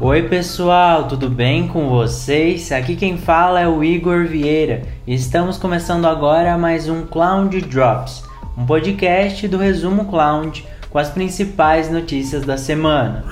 Oi pessoal, tudo bem com vocês? Aqui quem fala é o Igor Vieira e estamos começando agora mais um Cloud Drops, um podcast do Resumo Cloud com as principais notícias da semana.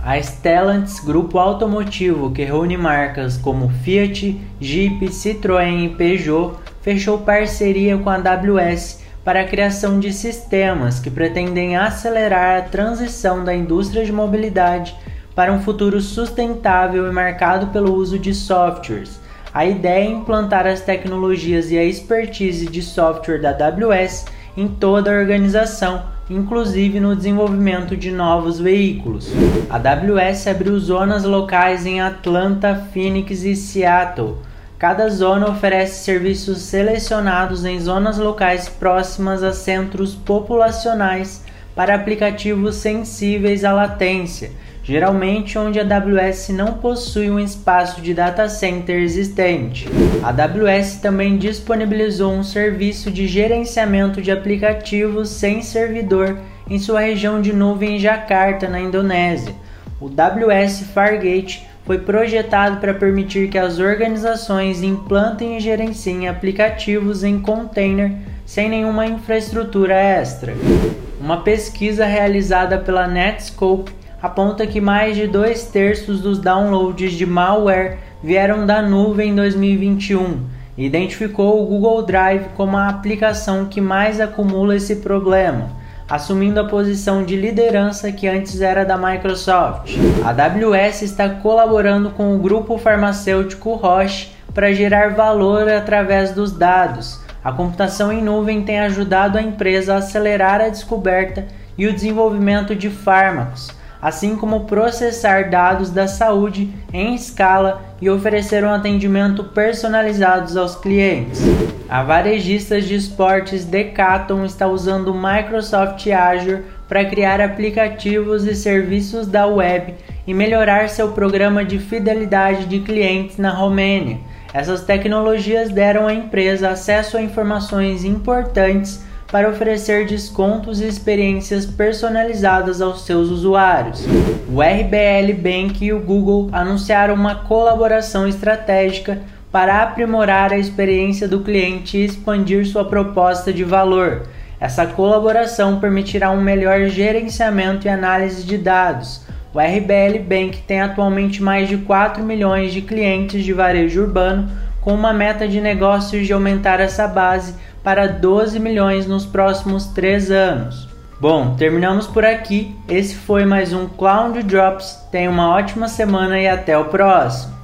A Stellantis, grupo automotivo que reúne marcas como Fiat, Jeep, Citroën e Peugeot, fechou parceria com a AWS para a criação de sistemas que pretendem acelerar a transição da indústria de mobilidade para um futuro sustentável e marcado pelo uso de softwares. A ideia é implantar as tecnologias e a expertise de software da AWS em toda a organização, inclusive no desenvolvimento de novos veículos. A AWS abriu zonas locais em Atlanta, Phoenix e Seattle. Cada zona oferece serviços selecionados em zonas locais próximas a centros populacionais para aplicativos sensíveis à latência geralmente onde a AWS não possui um espaço de data center existente. A AWS também disponibilizou um serviço de gerenciamento de aplicativos sem servidor em sua região de nuvem em Jakarta, na Indonésia. O AWS Fargate foi projetado para permitir que as organizações implantem e gerenciem aplicativos em container sem nenhuma infraestrutura extra. Uma pesquisa realizada pela Netscope aponta que mais de dois terços dos downloads de malware vieram da nuvem em 2021 e identificou o Google Drive como a aplicação que mais acumula esse problema, assumindo a posição de liderança que antes era da Microsoft. A AWS está colaborando com o grupo farmacêutico Roche para gerar valor através dos dados. A computação em nuvem tem ajudado a empresa a acelerar a descoberta e o desenvolvimento de fármacos assim como processar dados da saúde em escala e oferecer um atendimento personalizado aos clientes. A varejista de esportes Decathlon está usando o Microsoft Azure para criar aplicativos e serviços da web e melhorar seu programa de fidelidade de clientes na Romênia. Essas tecnologias deram à empresa acesso a informações importantes para oferecer descontos e experiências personalizadas aos seus usuários. O RBL Bank e o Google anunciaram uma colaboração estratégica para aprimorar a experiência do cliente e expandir sua proposta de valor. Essa colaboração permitirá um melhor gerenciamento e análise de dados. O RBL Bank tem atualmente mais de 4 milhões de clientes de varejo urbano, com uma meta de negócios de aumentar essa base para 12 milhões nos próximos 3 anos. Bom, terminamos por aqui. Esse foi mais um Cloud Drops. Tenha uma ótima semana e até o próximo.